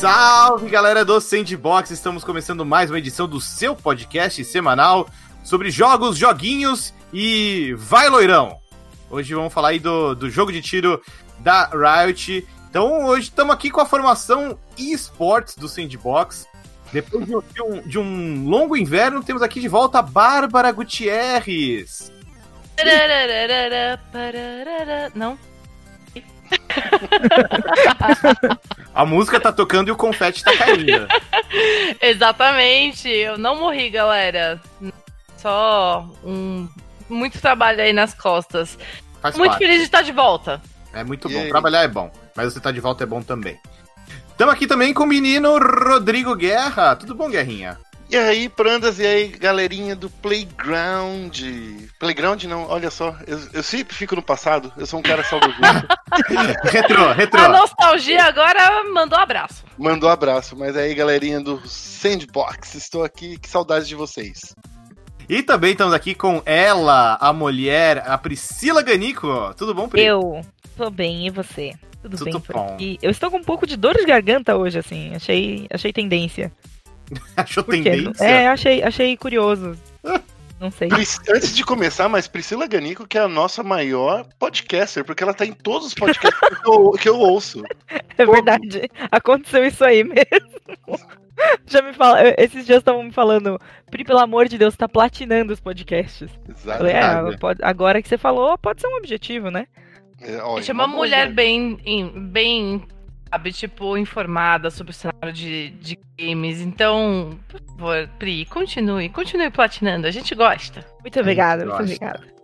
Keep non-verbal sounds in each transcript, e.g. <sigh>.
Salve galera do Sandbox! Estamos começando mais uma edição do seu podcast semanal sobre jogos, joguinhos e vai loirão! Hoje vamos falar aí do, do jogo de tiro da Riot. Então hoje estamos aqui com a formação eSports do Sandbox. Depois de um, de um longo inverno, temos aqui de volta a Bárbara Gutierrez. Não? A música tá tocando e o confete tá caindo. <laughs> Exatamente, eu não morri, galera. Só um muito trabalho aí nas costas. Faz muito parte. feliz de estar de volta. É muito E bom. aí? Trabalhar é bom, mas você tá de volta é bom também. Estamos aqui também com o menino Rodrigo Guerra. Tudo bom, Guerrinha? E aí, prandas, e aí, galerinha do Playground? Playground não, olha só, eu, eu sempre fico no passado, eu sou um cara saudosista. <laughs> Retrô, retrô. A nostalgia agora mandou abraço. Mandou abraço, mas aí, galerinha do Sandbox, estou aqui, que saudades de vocês. E também estamos aqui com ela, a mulher, a Priscila Ganico. Tudo bom, Pri? Eu tô bem, e você? Tudo, Tudo bem por bom. aqui. Eu estou com um pouco de dor de garganta hoje, assim. Achei, achei tendência. <laughs> Achou Por quê? tendência? É, achei, achei curioso. Não sei. Pris- Antes de começar, mas Priscila Ganico, que é a nossa maior podcaster, porque ela tá em todos os podcasts que, eu, que eu ouço. <laughs> É verdade. Aconteceu isso aí mesmo. <laughs> Já me fala, esses dias estavam me falando, Pri, pelo amor de Deus, tá platinando os podcasts. Eu Falei, é, agora que você falou, pode ser um objetivo, né? É, olha, Gente, é uma boa mulher ideia. bem, em- bem, sabe, tipo, informada sobre o cenário de, de games. Então, por favor, Pri, continue, continue platinando. A gente gosta. Muito obrigada, muito obrigada.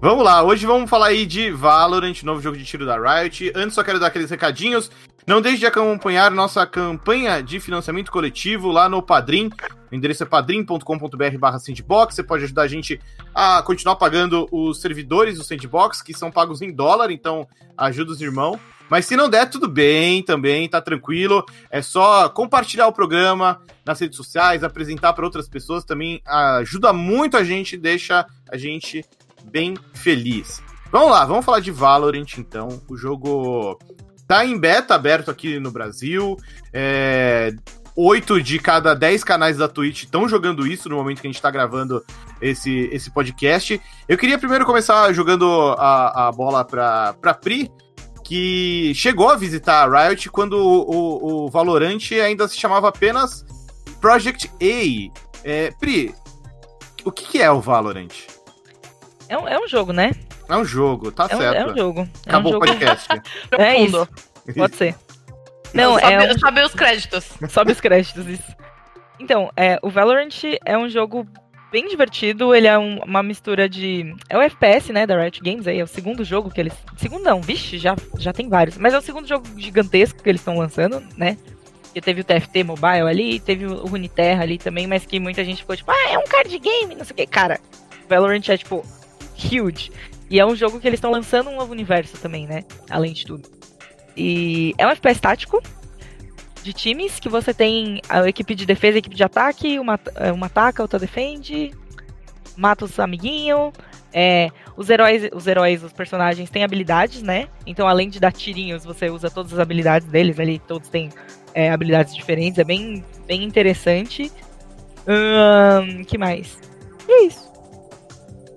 Vamos lá, hoje vamos falar aí de Valorant, novo jogo de tiro da Riot. Antes só quero dar aqueles recadinhos. Não deixe de acompanhar nossa campanha de financiamento coletivo lá no Padrim. O endereço é padrim.com.br barra sandbox. Você pode ajudar a gente a continuar pagando os servidores do Sandbox, que são pagos em dólar, então ajuda os irmãos. Mas se não der, tudo bem também, tá tranquilo. É só compartilhar o programa nas redes sociais, apresentar para outras pessoas também ajuda muito a gente, deixa a gente bem feliz. Vamos lá, vamos falar de Valorant então. O jogo tá em beta aberto aqui no Brasil. É, Oito de cada dez canais da Twitch estão jogando isso no momento que a gente tá gravando esse, esse podcast. Eu queria primeiro começar jogando a, a bola pra Pri, que chegou a visitar a Riot quando o, o, o Valorant ainda se chamava apenas Project A. É, Pri, o que, que é o Valorant? É um, é um jogo, né? É um jogo, tá É um, certo. é um jogo. É Acabou um o podcast. <laughs> É Profundo. isso. Pode ser. Não, sabe, é um saber os créditos. Sobe os créditos, isso. Então, é, o Valorant é um jogo bem divertido, ele é um- uma mistura de... É o FPS, né, da Riot Games, aí é o segundo jogo que eles... Segundo não, vixe, já, já tem vários. Mas é o segundo jogo gigantesco que eles estão lançando, né? Que teve o TFT Mobile ali, teve o Runeterra ali também, mas que muita gente ficou tipo, ah, é um card game, não sei o que. Cara, Valorant é, tipo, huge. E é um jogo que eles estão lançando um novo universo também, né? Além de tudo. E é um FPS tático, de times que você tem a equipe de defesa e a equipe de ataque, uma, é, uma ataca, outra defende, mata os amiguinhos. É, os heróis, os heróis, os personagens têm habilidades, né? Então, além de dar tirinhos, você usa todas as habilidades deles ali, todos têm é, habilidades diferentes, é bem, bem interessante. Ahn, que mais? E é isso.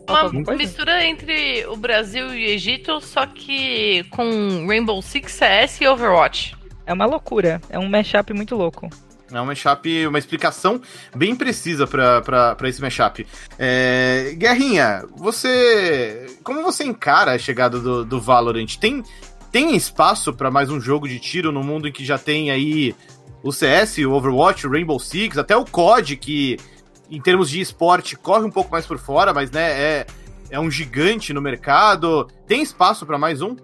Uma mistura entre o Brasil e o Egito, só que com Rainbow Six CS e Overwatch. É uma loucura, é um mashup muito louco. É um mashup, uma explicação bem precisa pra esse mashup. É, Guerrinha, você. Como você encara a chegada do, do Valorant? Tem, tem espaço pra mais um jogo de tiro no mundo em que já tem aí o CS, o Overwatch, o Rainbow Six, até o COD, que em termos de esporte corre um pouco mais por fora, mas né, é, é um gigante no mercado. Tem espaço pra mais um?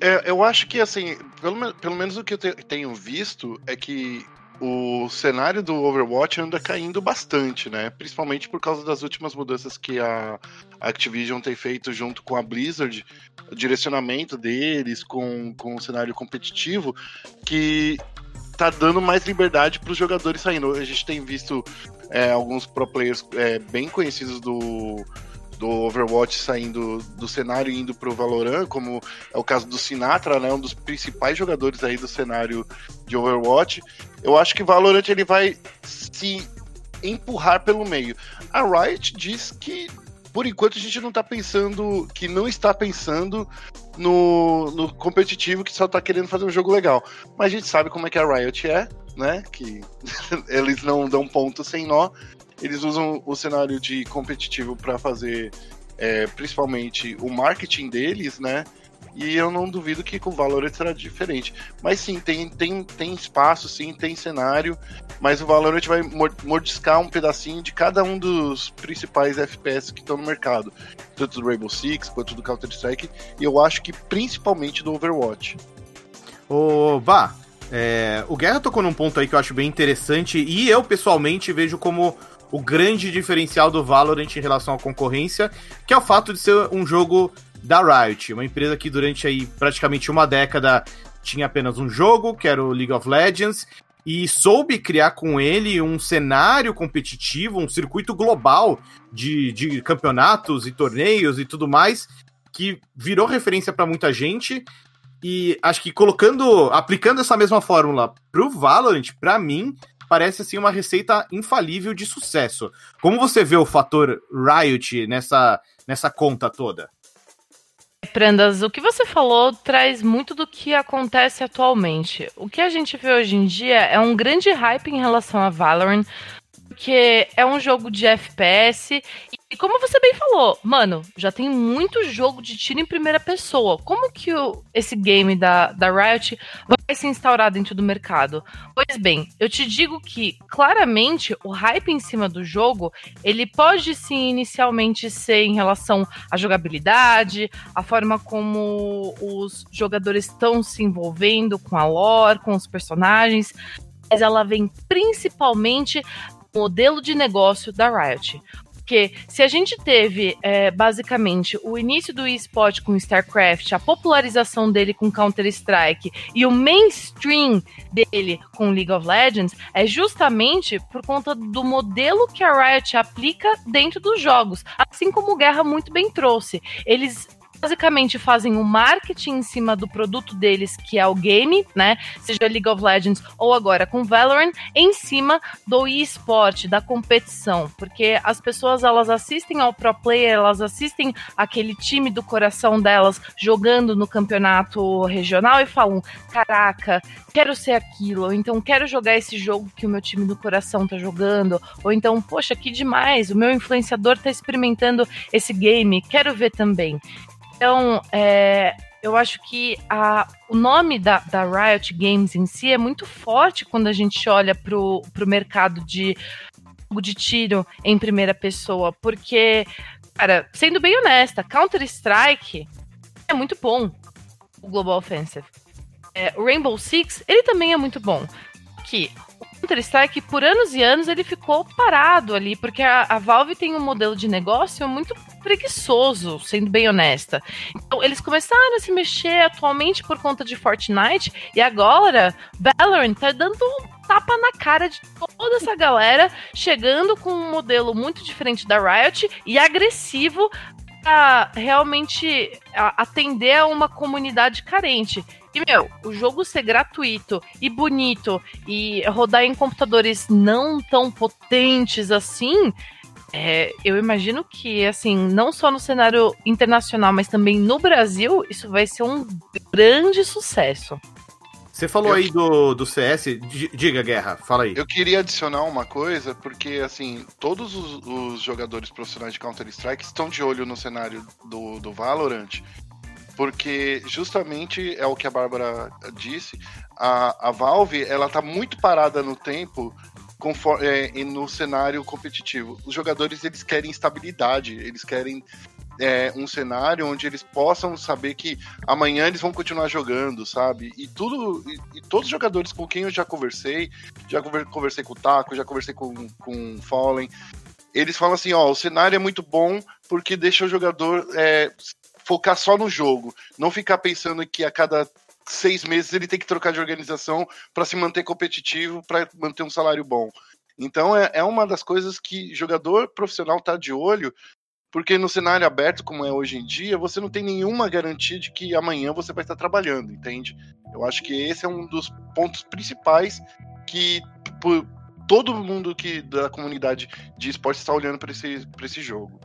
É, eu acho que, assim, pelo, pelo menos o que eu te- tenho visto é que o cenário do Overwatch anda caindo bastante, né? Principalmente por causa das últimas mudanças que a Activision tem feito junto com a Blizzard, o direcionamento deles com, com o cenário competitivo, que tá dando mais liberdade para os jogadores saindo. A gente tem visto é, alguns pro players é, bem conhecidos do, do Overwatch saindo do cenário e indo pro Valorant, como é o caso do Sinatra, né, um dos principais jogadores aí do cenário de Overwatch. Eu acho que Valorant ele vai se empurrar pelo meio. A Riot diz que por enquanto a gente não tá pensando, que não está pensando no, no competitivo, que só tá querendo fazer um jogo legal. Mas a gente sabe como é que a Riot é, né? Que <laughs> eles não dão ponto sem nó. Eles usam o cenário de competitivo para fazer é, principalmente o marketing deles, né? E eu não duvido que com o Valorant será diferente. Mas sim, tem, tem, tem espaço, sim, tem cenário. Mas o Valorant vai mordiscar um pedacinho de cada um dos principais FPS que estão no mercado. Tanto do Rainbow Six quanto do Counter-Strike. E eu acho que principalmente do Overwatch. Ô, Bah, é, o Guerra tocou num ponto aí que eu acho bem interessante. E eu, pessoalmente, vejo como o grande diferencial do Valorant em relação à concorrência, que é o fato de ser um jogo da Riot, uma empresa que durante aí praticamente uma década tinha apenas um jogo, que era o League of Legends, e soube criar com ele um cenário competitivo, um circuito global de, de campeonatos e torneios e tudo mais, que virou referência para muita gente. E acho que colocando, aplicando essa mesma fórmula pro Valorant, para mim, parece assim uma receita infalível de sucesso. Como você vê o fator Riot nessa, nessa conta toda? Prendas, o que você falou traz muito do que acontece atualmente. O que a gente vê hoje em dia é um grande hype em relação a Valorant, porque é um jogo de FPS e como você bem falou, mano, já tem muito jogo de tiro em primeira pessoa. Como que o, esse game da, da Riot vai se instaurar dentro do mercado? Pois bem, eu te digo que claramente o hype em cima do jogo, ele pode sim inicialmente ser em relação à jogabilidade, a forma como os jogadores estão se envolvendo com a lore, com os personagens, mas ela vem principalmente modelo de negócio da Riot. Porque se a gente teve, é, basicamente, o início do esporte com StarCraft, a popularização dele com Counter-Strike e o mainstream dele com League of Legends, é justamente por conta do modelo que a Riot aplica dentro dos jogos. Assim como o Guerra muito bem trouxe. Eles basicamente fazem o marketing em cima do produto deles, que é o game, né? Seja League of Legends ou agora com Valorant, em cima do eSport, da competição. Porque as pessoas elas assistem ao pro player, elas assistem aquele time do coração delas jogando no campeonato regional e falam: caraca, quero ser aquilo, ou então quero jogar esse jogo que o meu time do coração tá jogando, ou então, poxa, que demais, o meu influenciador tá experimentando esse game, quero ver também. Então, é, eu acho que a, o nome da, da, Riot Games em si é muito forte quando a gente olha para o mercado de de tiro em primeira pessoa, porque, cara, sendo bem honesta, Counter-Strike é muito bom, o Global Offensive. É, o Rainbow Six, ele também é muito bom. Que Counter-Strike, por anos e anos, ele ficou parado ali, porque a, a, Valve tem um modelo de negócio muito preguiçoso, sendo bem honesta. Então, eles começaram a se mexer atualmente por conta de Fortnite, e agora Valorant tá dando um tapa na cara de toda essa galera, chegando com um modelo muito diferente da Riot e agressivo para realmente atender a uma comunidade carente. E, meu, o jogo ser gratuito e bonito e rodar em computadores não tão potentes assim, é, eu imagino que, assim, não só no cenário internacional, mas também no Brasil, isso vai ser um grande sucesso. Você falou eu... aí do, do CS, diga, Guerra, fala aí. Eu queria adicionar uma coisa, porque, assim, todos os, os jogadores profissionais de Counter-Strike estão de olho no cenário do, do Valorant, porque justamente é o que a Bárbara disse, a, a Valve, ela tá muito parada no tempo conforme, é, no cenário competitivo. Os jogadores, eles querem estabilidade, eles querem é, um cenário onde eles possam saber que amanhã eles vão continuar jogando, sabe? E tudo, e, e todos os jogadores com quem eu já conversei, já conversei com o Taco, já conversei com, com o Fallen, eles falam assim, ó, o cenário é muito bom porque deixa o jogador é, focar só no jogo, não ficar pensando que a cada seis meses ele tem que trocar de organização para se manter competitivo, para manter um salário bom. Então é, é uma das coisas que jogador profissional tá de olho porque no cenário aberto, como é hoje em dia, você não tem nenhuma garantia de que amanhã você vai estar trabalhando, entende? Eu acho que esse é um dos pontos principais que por, todo mundo que da comunidade de esportes está olhando para esse, esse jogo.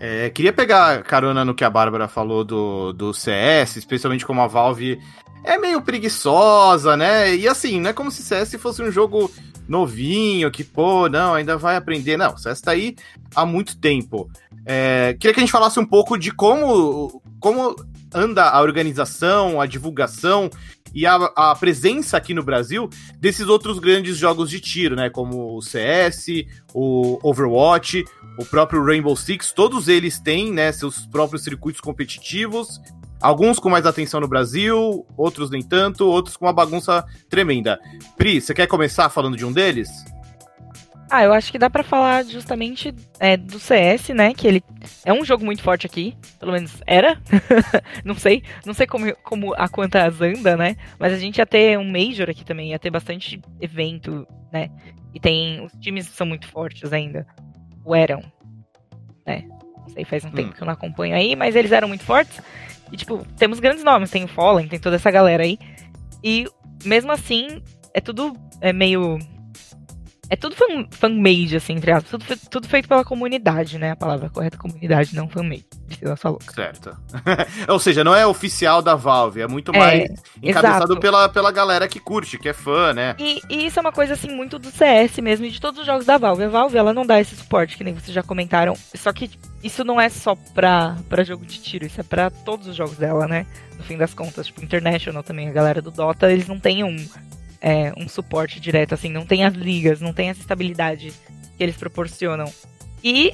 É, queria pegar carona no que a Bárbara falou do, do CS, especialmente como a Valve é meio preguiçosa, né? E assim, não é como se CS fosse um jogo novinho, que, pô, não, ainda vai aprender. Não, CS tá aí há muito tempo. É, queria que a gente falasse um pouco de como, como anda a organização, a divulgação e a, a, presença aqui no Brasil desses outros grandes jogos de tiro, né? Como o CS, o Overwatch, o próprio Rainbow Six, todos eles têm, né, seus próprios circuitos competitivos. Alguns com mais atenção no Brasil, outros nem tanto, outros com uma bagunça tremenda. Pri, você quer começar falando de um deles? Ah, eu acho que dá para falar justamente é, do CS, né? Que ele é um jogo muito forte aqui, pelo menos era. <laughs> não sei, não sei como, como a quantas anda, né? Mas a gente ia ter um Major aqui também, ia ter bastante evento, né? E tem. Os times são muito fortes ainda. Ou eram, né? Não sei, faz um hum. tempo que eu não acompanho aí, mas eles eram muito fortes. E, tipo, temos grandes nomes, tem o Fallen, tem toda essa galera aí. E mesmo assim, é tudo é meio é tudo fan, fan-made, assim, entre aspas. Tudo, tudo, feito pela comunidade, né? A palavra correta comunidade, não fan-made. Priscila falou. Certo. <laughs> Ou seja, não é oficial da Valve, é muito é, mais encabeçado pela, pela galera que curte, que é fã, né? E, e, isso é uma coisa, assim, muito do CS mesmo e de todos os jogos da Valve. A Valve, ela não dá esse suporte, que nem vocês já comentaram. Só que isso não é só pra, pra jogo de tiro, isso é pra todos os jogos dela, né? No fim das contas, tipo, International também, a galera do Dota, eles não têm um é, um suporte direto, assim, não tem as ligas, não tem essa estabilidade que eles proporcionam. E,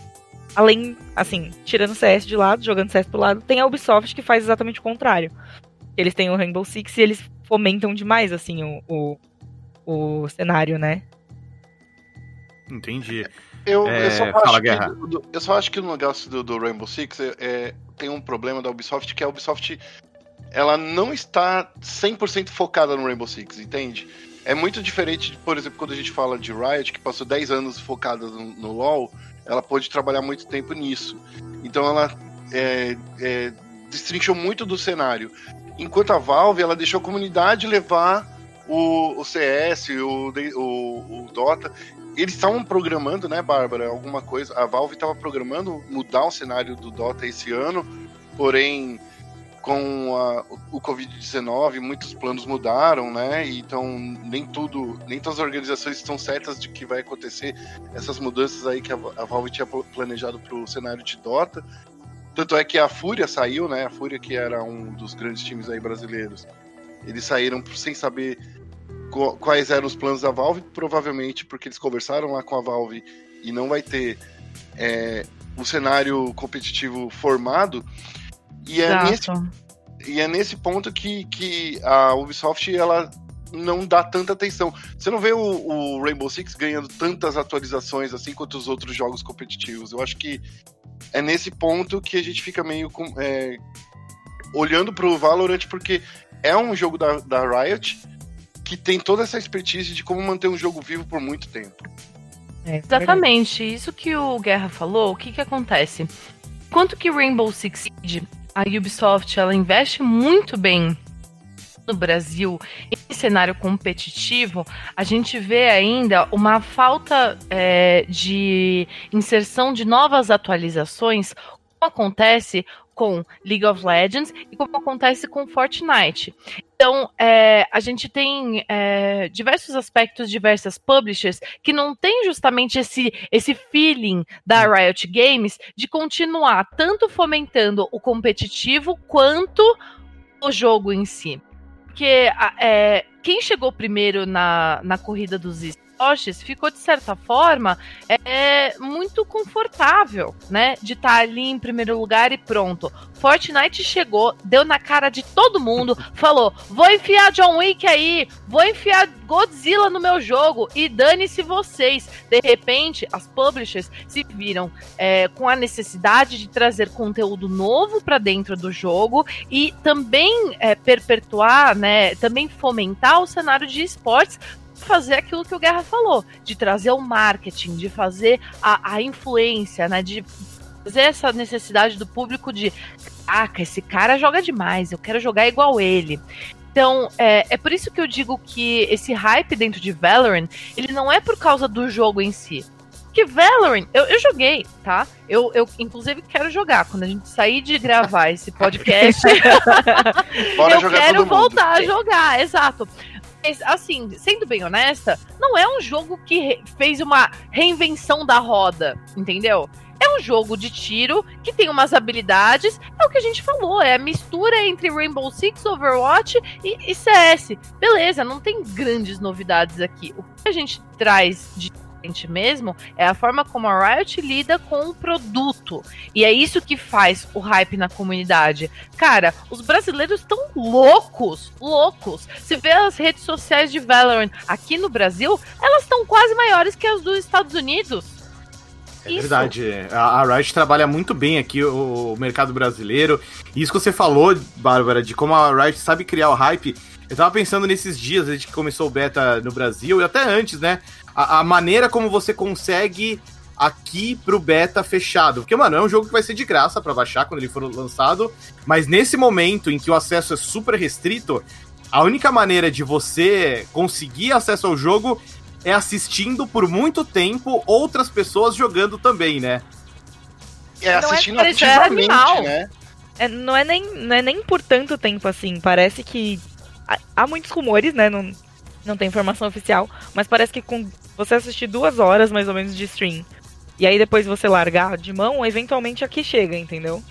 além, assim, tirando o CS de lado, jogando CS pro lado, tem a Ubisoft que faz exatamente o contrário. Eles têm o Rainbow Six e eles fomentam demais, assim, o, o, o cenário, né? Entendi. Eu, é, eu, só fala, que, eu, só acho que no negócio do, do Rainbow Six é, é, tem um problema da Ubisoft, que a Ubisoft ela não está 100% focada no Rainbow Six, entende? É muito diferente, por exemplo, quando a gente fala de Riot, que passou 10 anos focada no, no LoL, ela pôde trabalhar muito tempo nisso. Então ela é, é, destrinchou muito do cenário. Enquanto a Valve, ela deixou a comunidade levar o, o CS, o, o, o Dota. Eles estavam programando, né, Bárbara, alguma coisa. A Valve estava programando mudar o cenário do Dota esse ano, porém com a, o Covid-19, muitos planos mudaram, né? Então nem tudo, nem todas as organizações estão certas de que vai acontecer essas mudanças aí que a, a Valve tinha planejado para o cenário de Dota. Tanto é que a Fúria saiu, né? A Fúria que era um dos grandes times aí brasileiros. Eles saíram sem saber quais eram os planos da Valve, provavelmente porque eles conversaram lá com a Valve e não vai ter é, o cenário competitivo formado. E é, nesse, e é nesse ponto que, que a Ubisoft ela não dá tanta atenção. Você não vê o, o, Rainbow Six ganhando tantas atualizações assim quanto os outros jogos competitivos. Eu acho que é nesse ponto que a gente fica meio com, é, olhando pro Valorant, porque é um jogo da, da Riot que tem toda essa expertise de como manter um jogo vivo por muito tempo. É, Exatamente. Isso que o Guerra falou, o que que acontece? Quanto que Rainbow Six Siege a Ubisoft ela investe muito bem no Brasil em cenário competitivo, a gente vê ainda uma falta é, de inserção de novas atualizações, como acontece com League of Legends e como acontece com Fortnite. Então, é, a gente tem é, diversos aspectos, diversas publishers que não tem justamente esse, esse feeling da Riot Games de continuar tanto fomentando o competitivo quanto o jogo em si. Porque é, quem chegou primeiro na, na corrida dos Toshis ficou, de certa forma, é, muito confortável, né? De estar tá ali em primeiro lugar e pronto. Fortnite chegou, deu na cara de todo mundo, <laughs> falou: vou enfiar John Wick aí, vou enfiar Godzilla no meu jogo e dane-se vocês. De repente, as publishers se viram é, com a necessidade de trazer conteúdo novo para dentro do jogo e também é, perpetuar, né? Também fomentar o cenário de esportes fazer aquilo que o Guerra falou, de trazer o marketing, de fazer a, a influência, né? De trazer essa necessidade do público de, ah, esse cara joga demais, eu quero jogar igual ele. Então, é, é por isso que eu digo que esse hype dentro de Valorant, ele não é por causa do jogo em si. Porque Valorant, eu, eu joguei, tá? Eu, eu, inclusive, quero jogar. Quando a gente sair de gravar esse podcast, <laughs> eu quero voltar a jogar, exato. Mas, assim, sendo bem honesta, não é um jogo que fez uma reinvenção da roda, entendeu? É um jogo de tiro que tem umas habilidades. É o que a gente falou, é a mistura entre Rainbow Six, Overwatch e, e CS. Beleza, não tem grandes novidades aqui. O que a gente traz de mesmo é a forma como a Riot lida com o produto. E é isso que faz o hype na comunidade. Cara, os brasileiros estão loucos, loucos. Se vê as redes sociais de Valorant aqui no Brasil, elas estão quase maiores que as dos Estados Unidos. É isso. verdade. A, a Riot trabalha muito bem aqui o, o mercado brasileiro. E isso que você falou, Bárbara, de como a Riot sabe criar o hype. Eu tava pensando nesses dias, desde que começou o beta no Brasil, e até antes, né? A, a maneira como você consegue aqui pro beta fechado. Porque, mano, é um jogo que vai ser de graça para baixar quando ele for lançado. Mas nesse momento em que o acesso é super restrito, a única maneira de você conseguir acesso ao jogo é assistindo por muito tempo outras pessoas jogando também, né? É, é assistindo é, ativamente, né? É, não, é nem, não é nem por tanto tempo assim. Parece que. Há muitos rumores, né? Não, não tem informação oficial. Mas parece que com você assistir duas horas mais ou menos de stream. E aí depois você largar de mão, eventualmente aqui chega, entendeu?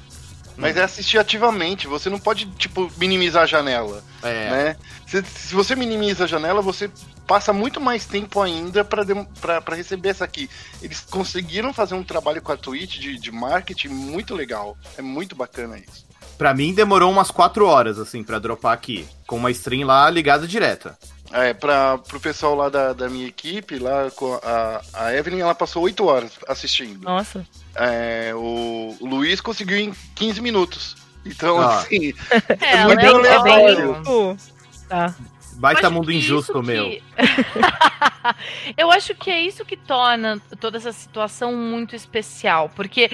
Mas é assistir ativamente, você não pode, tipo, minimizar a janela. É. Né? Se, se você minimiza a janela, você passa muito mais tempo ainda para receber essa aqui. Eles conseguiram fazer um trabalho com a Twitch de, de marketing muito legal. É muito bacana isso. Pra mim demorou umas 4 horas, assim, para dropar aqui. Com uma stream lá ligada direta. É, pra, pro pessoal lá da, da minha equipe, lá com a, a Evelyn, ela passou 8 horas assistindo. Nossa. É, o, o Luiz conseguiu em 15 minutos. Então, ah. assim, <laughs> é, é muito aleatório. Tá. Baita mundo injusto, meu. Que... <laughs> eu acho que é isso que torna toda essa situação muito especial, porque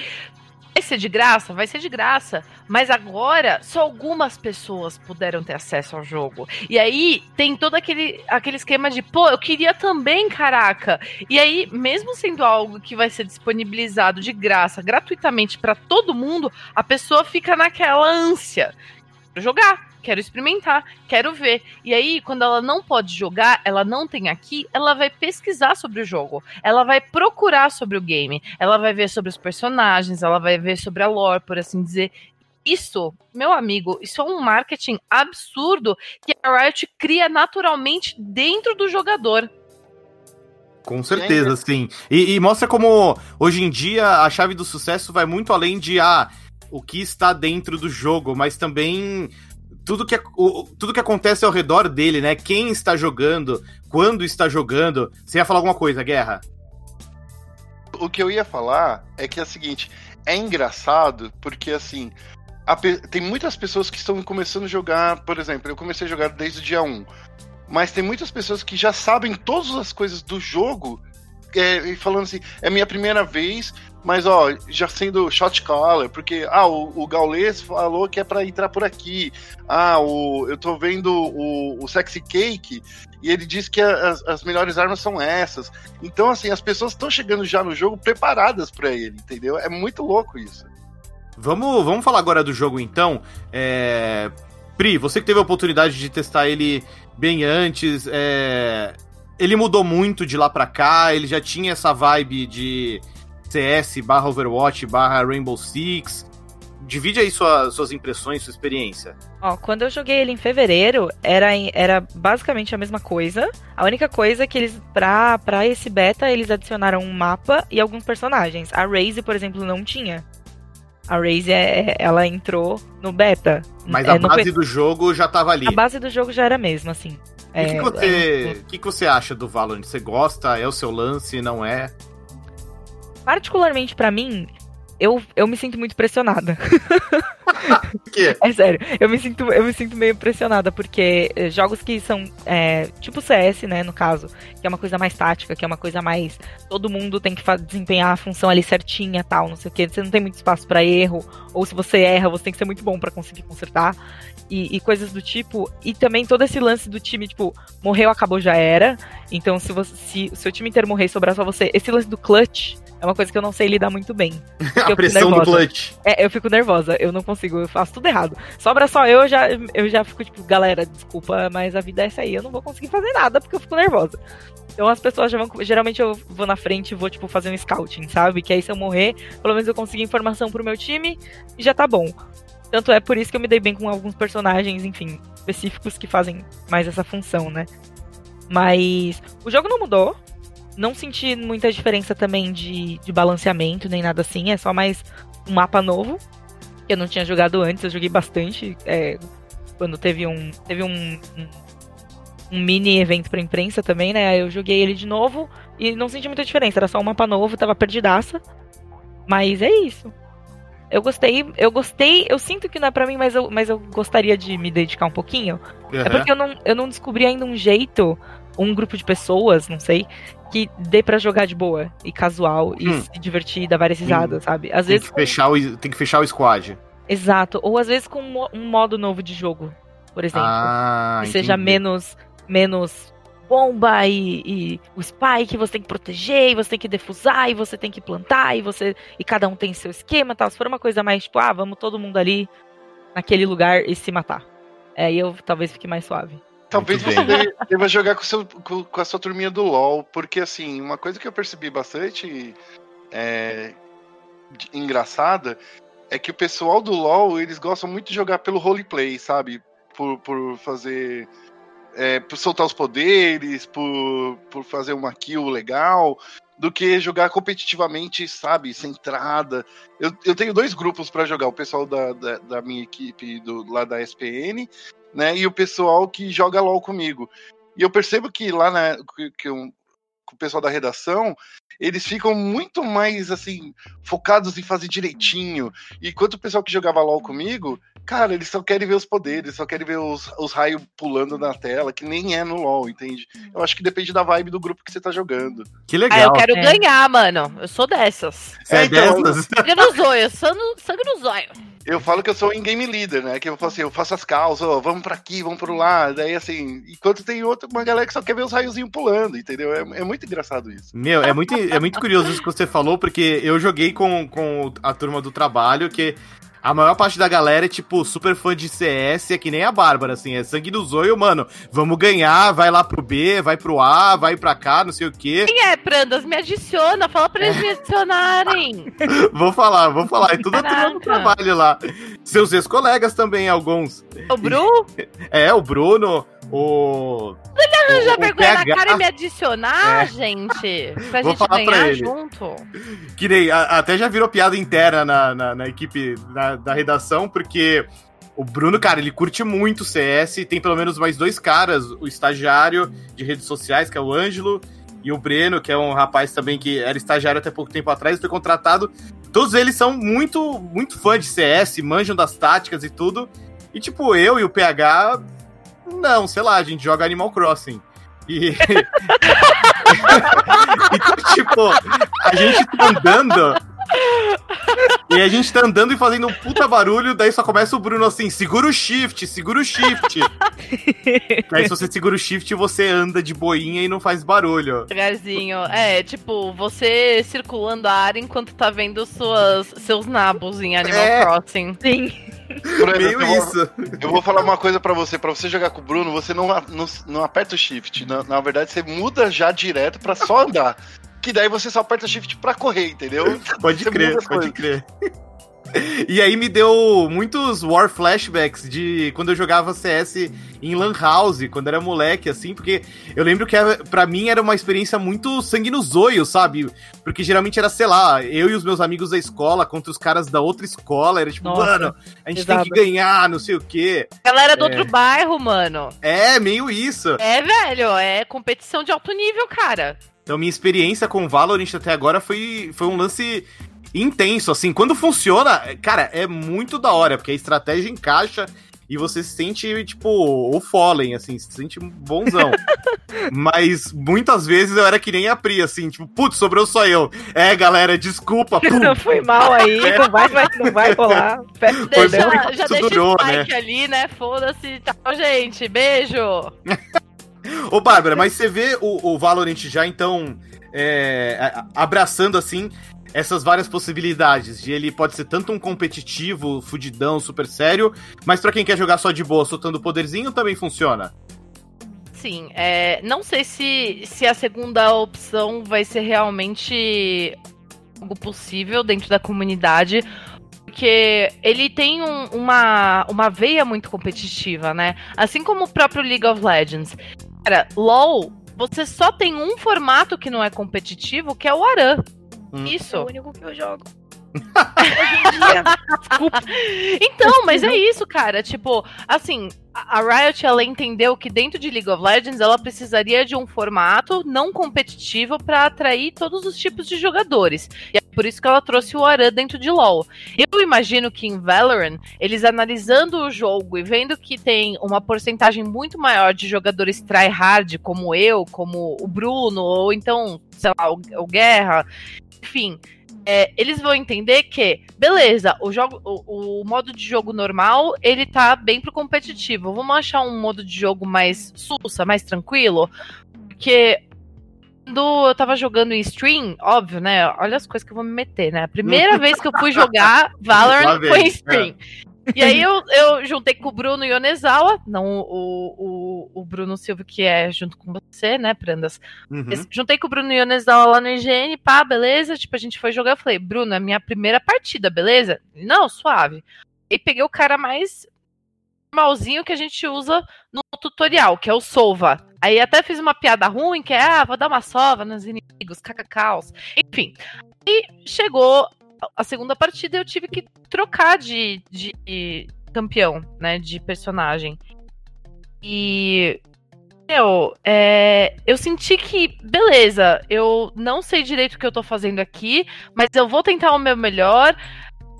Vai ser de graça? Vai ser de graça. Mas agora, só algumas pessoas puderam ter acesso ao jogo. E aí, tem todo aquele, aquele esquema de, pô, eu queria também, caraca. E aí, mesmo sendo algo que vai ser disponibilizado de graça, gratuitamente para todo mundo, a pessoa fica naquela ânsia. Jogar quero experimentar, quero ver. E aí, quando ela não pode jogar, ela não tem aqui, ela vai pesquisar sobre o jogo, ela vai procurar sobre o game, ela vai ver sobre os personagens, ela vai ver sobre a lore, por assim dizer. Isso, meu amigo, isso é um marketing absurdo que a Riot cria naturalmente dentro do jogador. Com certeza, sim. E, e, mostra como hoje em dia a chave do sucesso vai muito além de ah, o que está dentro do jogo, mas também tudo que, o, tudo que acontece ao redor dele, né? Quem está jogando, quando está jogando. Você ia falar alguma coisa, Guerra? O que eu ia falar é que é o seguinte: é engraçado porque, assim, a, tem muitas pessoas que estão começando a jogar, por exemplo, eu comecei a jogar desde o dia 1. Mas tem muitas pessoas que já sabem todas as coisas do jogo é, falando assim, é minha primeira vez, mas ó, já sendo shot caller, porque ah, o, o Gaules falou que é para entrar por aqui. Ah, o, eu tô vendo o, o Sexy Cake e ele disse que as, as melhores armas são essas. Então, assim, as pessoas estão chegando já no jogo preparadas para ele, entendeu? É muito louco isso. Vamos, vamos falar agora do jogo então. É... Pri, você que teve a oportunidade de testar ele bem antes, é ele mudou muito de lá pra cá, ele já tinha essa vibe de CS barra Overwatch barra Rainbow Six. Divide aí sua, suas impressões, sua experiência. Ó, quando eu joguei ele em fevereiro, era, era basicamente a mesma coisa. A única coisa é que eles, pra, pra esse beta, eles adicionaram um mapa e alguns personagens. A Raze, por exemplo, não tinha. A Raze, é, é ela entrou no beta. Mas é, a base do jogo já tava ali. A base do jogo já era mesmo, assim. O é, que, você, é... que, que você acha do Valorant? Você gosta? É o seu lance? Não é? Particularmente para mim, eu, eu me sinto muito pressionada. <laughs> Quê? É sério, eu me sinto, eu me sinto meio pressionada, porque eh, jogos que são é, tipo CS, né, no caso, que é uma coisa mais tática, que é uma coisa mais. Todo mundo tem que desempenhar a função ali certinha tal, não sei o que. Você não tem muito espaço pra erro, ou se você erra, você tem que ser muito bom pra conseguir consertar. E, e coisas do tipo. E também todo esse lance do time, tipo, morreu, acabou, já era. Então, se, você, se o seu time inteiro morrer e sobrar só você, esse lance do clutch é uma coisa que eu não sei lidar muito bem. <laughs> A pressão do clutch. É, eu fico nervosa, eu não consigo, eu faço tudo errado. Sobra só eu, eu já, eu já fico tipo, galera, desculpa, mas a vida é essa aí, eu não vou conseguir fazer nada porque eu fico nervosa. Então as pessoas já vão. Geralmente eu vou na frente e vou, tipo, fazer um scouting, sabe? Que aí se eu morrer, pelo menos eu consegui informação pro meu time e já tá bom. Tanto é por isso que eu me dei bem com alguns personagens, enfim, específicos que fazem mais essa função, né? Mas o jogo não mudou. Não senti muita diferença também de, de balanceamento, nem nada assim. É só mais um mapa novo. Que eu não tinha jogado antes, eu joguei bastante. é, quando teve um. Teve um, um, um mini evento pra imprensa também, né? Aí eu joguei ele de novo e não senti muita diferença. Era só um mapa novo, tava perdidaça. Mas é isso. Eu gostei, eu gostei, eu sinto que não é pra mim, mas eu, mas eu gostaria de me dedicar um pouquinho. É Aham. porque eu não, eu não descobri ainda um jeito, um grupo de pessoas, não sei, que dê pra jogar de boa e casual e Hum. se divertir, dar várias risadas, sabe? Às Tem vezes. que, fechar o, tem que fechar o squad. Exato. Ou às vezes com um mo- modo novo de jogo, por exemplo. Ah, que seja entendi. menos, menos bomba e, e o spike você tem que proteger, e você tem que defusar, e você tem que plantar, e você. E cada um tem seu esquema e tal. Se for uma coisa mais tipo, ah, vamos todo mundo ali naquele lugar e se matar. É, aí eu talvez fique mais suave. Talvez Muito você deve- deva jogar com, seu- com- com a sua turminha do LoL, porque assim, uma coisa que eu percebi bastante é, de- engraçada é que o pessoal do LoL, eles gostam muito de jogar pelo roleplay, sabe? Por, por fazer. é, por soltar os poderes, por, por fazer uma kill legal, do que jogar competitivamente, sabe? Centrada. Eu, eu tenho dois grupos pra jogar, o pessoal da, da, da minha equipe do, lá da SPN né? E o pessoal que joga LOL comigo. E eu percebo que lá na, que, que com o pessoal da redação, eles ficam muito mais assim, focados em fazer direitinho. E enquanto o pessoal que jogava LOL comigo, cara, eles só querem ver os poderes, só querem ver os, os raios pulando na tela, que nem é no LOL, entende? Eu acho que depende da vibe do grupo que você tá jogando. Que Ah, legal. eu quero É. ganhar, mano. Eu sou dessas. Você é É, então, dessas? Sangue no zóio, sangue no, sangue no zóio. Eu falo que eu sou em game leader, né? Que eu falo assim, eu faço as causas, ó, vamos pra aqui, vamos pro lá. Daí, assim, enquanto tem outra, uma galera que só quer ver os raiozinhos pulando, entendeu? É, é muito engraçado isso. Meu, é muito, é muito curioso isso que você falou, porque eu joguei com, com a turma do trabalho, que a maior parte da galera é, tipo, super fã de CS, é que nem a Bárbara, assim, é sangue do zoio, mano, vamos ganhar, vai lá pro B, vai pro A, vai pra cá, não sei o quê. Quem é, Prandas? Me adiciona, fala pra eles me <laughs> adicionarem. Vou falar, vou falar, é tudo trabalho lá. Seus ex-colegas também, alguns. O Bru <laughs> É, o Bruno, o... já o vergonha na PH. cara e me adicionar, É. gente. <laughs> Pra Vou gente ganhar ele. junto. Que nem, até já virou piada interna na, na, na equipe da, da redação, porque o Bruno, cara, ele curte muito CS, tem pelo menos mais dois caras, o estagiário de redes sociais, que é o Ângelo, e o Breno, que é um rapaz também que era estagiário até pouco tempo atrás, foi contratado. Todos eles são muito, muito fãs de CS, manjam das táticas e tudo. E tipo, eu e o PH, não, sei lá, a gente joga Animal Crossing. <laughs> E. então, tipo, a gente tá andando. E a gente tá andando e fazendo um puta barulho, daí só começa o Bruno assim: segura o shift, segura o shift. aí se você segura o shift, você anda de boinha e não faz barulho. Devagarzinho. É, tipo, você circulando a área enquanto tá vendo suas, seus nabos em Animal É. Crossing. Sim. Meio eu vou- isso. Eu vou falar uma coisa pra você, pra você jogar com o Bruno, você não, não, não aperta o shift, na, na verdade você muda já direto pra só andar. Que daí você só aperta shift pra correr, entendeu? Pode Você crer, pode coisas. crer. E aí me deu muitos war flashbacks de quando eu jogava CS em Lan House, quando era moleque, assim, porque eu lembro que era- pra mim era uma experiência muito sangue no zoio, sabe? Porque geralmente era, sei lá, eu e os meus amigos da escola contra os caras da outra escola, era tipo, Nossa, mano, a gente tem pesado. que ganhar, não sei o quê. Galera do É. outro bairro, mano. É, meio isso. É, velho, é competição de alto nível, cara. Então minha experiência com Valorant até agora foi, foi um lance intenso, assim. Quando funciona, cara, é muito da hora, porque a estratégia encaixa e você se sente, tipo, o Fallen, assim, se sente bonzão. <laughs> Mas muitas vezes eu era que nem a Pri, assim, tipo, putz, sobrou só eu. É, galera, desculpa. <laughs> Pum. Foi mal aí, <laughs> não vai, não vai rolar. Deixa, já deixa durou, o spike né? ali, né? Foda-se. Tchau, gente. Beijo. Ô, Bárbara, mas você vê o, o Valorant já, então, é, abraçando, assim, essas várias possibilidades. De ele pode ser tanto um competitivo, fudidão, super sério, mas para quem quer jogar só de boa, soltando poderzinho, também funciona. Sim, é, não sei se, se a segunda opção vai ser realmente algo possível dentro da comunidade, porque ele tem um, uma, uma veia muito competitiva, né? Assim como o próprio League of Legends. Cara, LoL, você só tem um formato que não é competitivo, que é o Aran. Hum. Isso. É o único que eu jogo. então, mas é isso, cara. Tipo, assim, a Riot ela entendeu que dentro de League of Legends ela precisaria de um formato não competitivo para atrair todos os tipos de jogadores. E é por isso que ela trouxe o Aran dentro de LoL. Eu imagino que em Valorant, eles analisando o jogo e vendo que tem uma porcentagem muito maior de jogadores tryhard, como eu, como o Bruno, ou então, sei lá, o, o Guerra, enfim, é, eles vão entender que, beleza, o jogo, o, o, modo de jogo normal, ele tá bem pro competitivo. Vamos achar um modo de jogo mais sussa, mais tranquilo. Porque quando eu tava jogando em stream, óbvio, né? Olha as coisas que eu vou me meter, né? A primeira <laughs> vez que eu fui jogar Valorant foi em stream. É. E aí eu, eu juntei com o Bruno Yonezawa, não o, o, o Bruno Silva, que é junto com você, né, Prandas? Uhum. Juntei com o Bruno Yonezawa lá no IGN, pá, beleza. Tipo, a gente foi jogar, eu falei, Bruno, é minha primeira partida, beleza? Não, suave. E peguei o cara mais malzinho que a gente usa no tutorial, que é o Sova. Aí até fiz uma piada ruim, que é, ah, vou dar uma sova nos inimigos, cacacaus. Enfim. E chegou a segunda partida eu tive que trocar de, de campeão, né? De personagem. E. Meu, é, eu senti que, beleza, eu não sei direito o que eu tô fazendo aqui, mas eu vou tentar o meu melhor.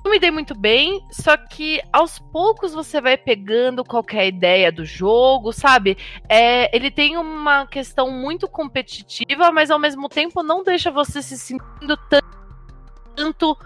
Não me dei muito bem, só que aos poucos você vai pegando qualquer ideia do jogo, sabe? É, ele tem uma questão muito competitiva, mas ao mesmo tempo não deixa você se sentindo tanto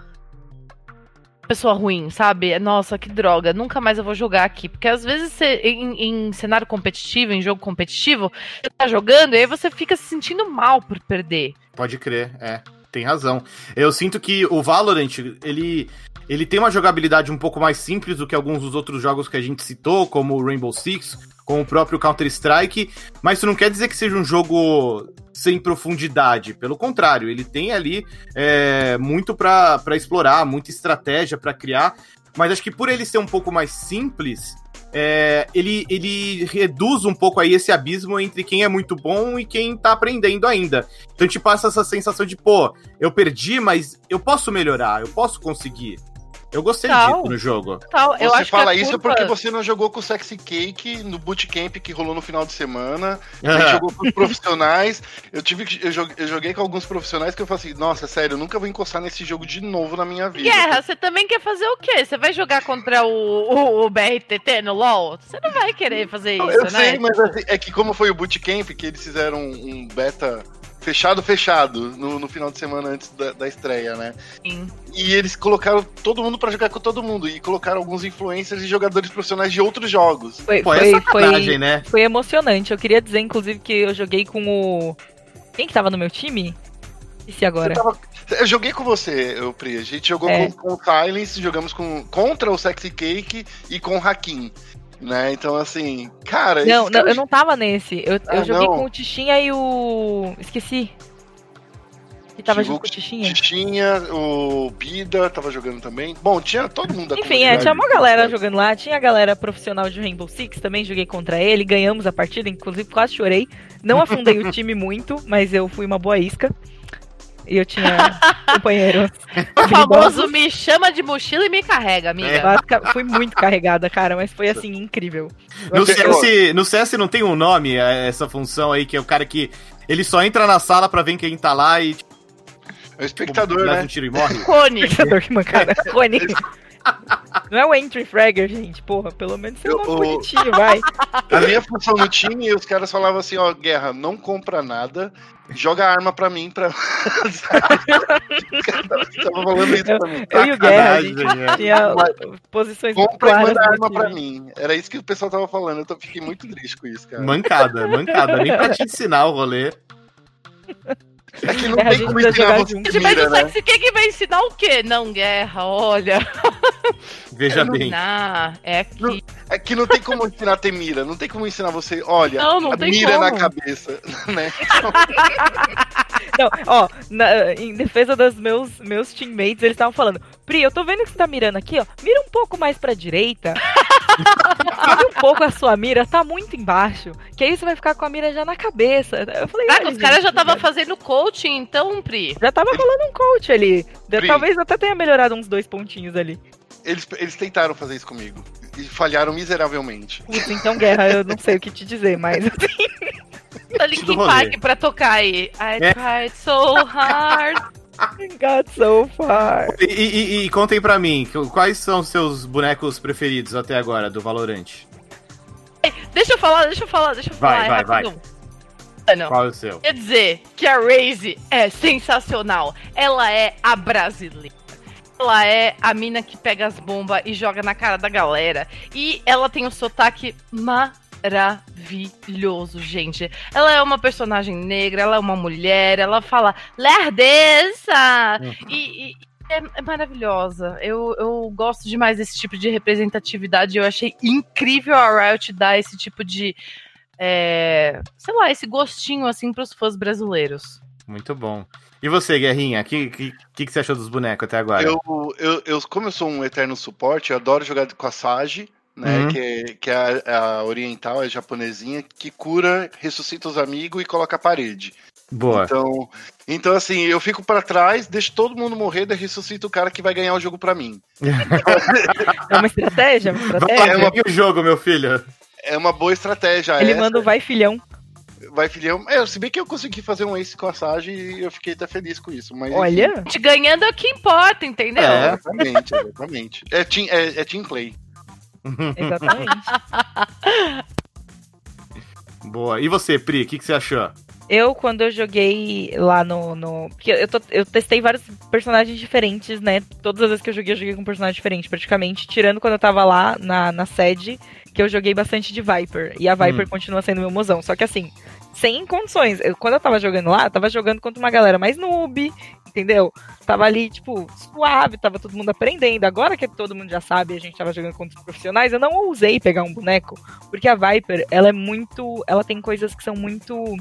pessoa ruim, sabe? Nossa, que droga, nunca mais eu vou jogar aqui. Porque às vezes você, em, em, cenário competitivo, em jogo competitivo, você tá jogando e aí você fica se sentindo mal por perder. Pode crer, é. Tem razão. Eu sinto que o Valorant, ele, ele tem uma jogabilidade um pouco mais simples do que alguns dos outros jogos que a gente citou, como o Rainbow Six, com o próprio Counter-Strike, mas isso não quer dizer que seja um jogo sem profundidade. Pelo contrário, ele tem ali é, muito para explorar, muita estratégia para criar, mas acho que por ele ser um pouco mais simples, é, ele, ele reduz um pouco aí esse abismo entre quem é muito bom e quem tá aprendendo ainda. Então te passa essa sensação de, pô, eu perdi, mas eu posso melhorar, eu posso conseguir. Eu gostei Tal. disso no jogo. Tal. Eu você fala isso culpa... porque você não jogou com o Sexy Cake no bootcamp que rolou no final de semana. Você jogou com os profissionais. Eu tive que, eu joguei, eu joguei, com alguns profissionais que eu falei assim, nossa, sério, eu nunca vou encostar nesse jogo de novo na minha vida. Guerra, você também quer fazer o quê? Você vai jogar contra o, o, o BRTT no LoL? Você não vai querer fazer isso, eu né? Sei, mas assim, é que como foi o bootcamp, que eles fizeram um beta fechado, fechado, no, no final de semana antes da, da estreia, né? Sim. E eles colocaram todo mundo para jogar com todo mundo. E colocaram alguns influencers e jogadores profissionais de outros jogos. Foi, Pô, foi, foi, né? foi emocionante. Eu queria dizer, inclusive, que eu joguei com o. Quem que tava no meu time? E se agora? Tava... Eu joguei com você, eu, Pri. A gente jogou é. com, com o Silence, jogamos com, contra o Sexy Cake e com o Hakim. Né? Então, assim, cara. Não, não eu não tava nesse. Eu, ah, eu joguei não. com o Tichinha e o. Esqueci. Que tava junto com o Tichinha. Tichinha, o Bida tava jogando também. Bom, tinha todo mundo da Enfim, é, tinha uma galera jogando lá. Tinha a galera profissional de Rainbow Six, também joguei contra ele. Ganhamos a partida, inclusive quase chorei. Não afundei o <laughs> time muito, mas eu fui uma boa isca. E eu tinha companheiros. O famoso me chama de mochila e me carrega, amiga. É. Fui muito carregada, cara, mas foi assim, incrível. No CS, no CS não tem um nome, é, essa função aí, que é o cara que ele só entra na sala pra ver quem tá lá e. É o espectador, né? um tiro e morre? Rony. Espectador que mancada. Rony. <laughs> Não é o entry fragger, gente. Porra, pelo menos seu Eu- nome o- bonitinho, vai. <laughs> A minha função no time, os caras falavam assim, ó, Guerra, não compra nada, joga arma pra mim pra... <laughs> estavam falando isso pra mim. Eu e o Guerra, a gente Sacanagem, é. tinha posições Compra e manda no arma pra mim. Era isso que o pessoal tava falando, eu tô- fiquei muito triste com isso, cara. Mancada, mancada. Nem pra te ensinar o rolê. É que não É, tem como ensinar você junto. que Mas mira, o né? sexy quem que vai ensinar o quê? Não, guerra, olha. <laughs> Veja bem. Ah, é aqui. Não, É que não tem como ensinar a ter mira, não tem como ensinar você, olha, Não, não a tem mira na como. cabeça, <laughs> né? <laughs> Não, ó, na- em defesa dos meus, meus teammates, eles estavam falando, Pri, eu tô vendo que você tá mirando aqui, ó. Mira um pouco mais pra direita. Sobe um pouco a sua mira, tá muito embaixo. Que aí você vai ficar com a mira já na cabeça. Eu falei, olha, os caras já estavam né? fazendo coaching, então, Pri. Já tava rolando um coach ali. Pri. Talvez até tenha melhorado uns dois pontinhos ali. Eles, eles tentaram fazer isso comigo e falharam miseravelmente. Putz, então, guerra, eu não sei o que te dizer, mas. Do Linkin. Park pra tocar aí. I É. tried so hard. Got so far. E, e- e- contem pra mim, quais são os seus bonecos preferidos até agora do Valorant? Deixa eu falar, deixa eu falar, deixa eu Vai, falar. é vai, rapidão. Mano, Qual é o seu? quer dizer que a Raze é sensacional. Ela é a brasileira. Ela é a mina que pega as bombas e joga na cara da galera. E ela tem um sotaque maravilhoso, gente. Ela é uma personagem negra, ela é uma mulher, ela fala lerdeza! E, e é, é maravilhosa. Eu, eu gosto demais desse tipo de representatividade. Eu achei incrível a Riot dar esse tipo de. é, sei lá, esse gostinho assim pros fãs brasileiros. Muito bom. E você, Guerrinha, o que, que, que que você achou dos bonecos até agora? Eu, eu, eu, como eu sou um eterno suporte, eu adoro jogar com a Sage, né? Uhum. Que, é, que é a, a oriental, a japonesinha, que cura, ressuscita os amigos e coloca a parede. Boa. Então, então, assim, eu fico pra trás, deixo todo mundo morrer, daí ressuscita o cara que vai ganhar o jogo pra mim. <laughs> É uma estratégia, uma Vai estratégia. lá, pegue o jogo, meu filho. É uma boa estratégia. Ele essa. manda o vai filhão. Vai, filhão. É, se bem que eu consegui fazer um ace com a Sage e eu fiquei até feliz com isso. Mas, Olha. A gente ganhando é o que importa, entendeu? É. Exatamente, <laughs> exatamente. É team, é, é team play. Exatamente. <laughs> Boa. E você, Pri, o que, que você achou? Eu, quando eu joguei lá no. no porque eu, tô- eu testei vários personagens diferentes, né? Todas as vezes que eu joguei, eu joguei com um personagem diferente, praticamente. Tirando quando eu tava lá na, na sede, que eu joguei bastante de Viper. E a Viper Hum. continua sendo meu mozão. Só que assim, sem condições. Eu- quando eu tava jogando lá, eu tava jogando contra uma galera mais noob, entendeu? Tava ali, tipo, suave, tava todo mundo aprendendo. Agora que todo mundo já sabe, a gente tava jogando contra os profissionais, eu não ousei pegar um boneco. Porque a Viper, ela é muito. Ela tem coisas que são muito.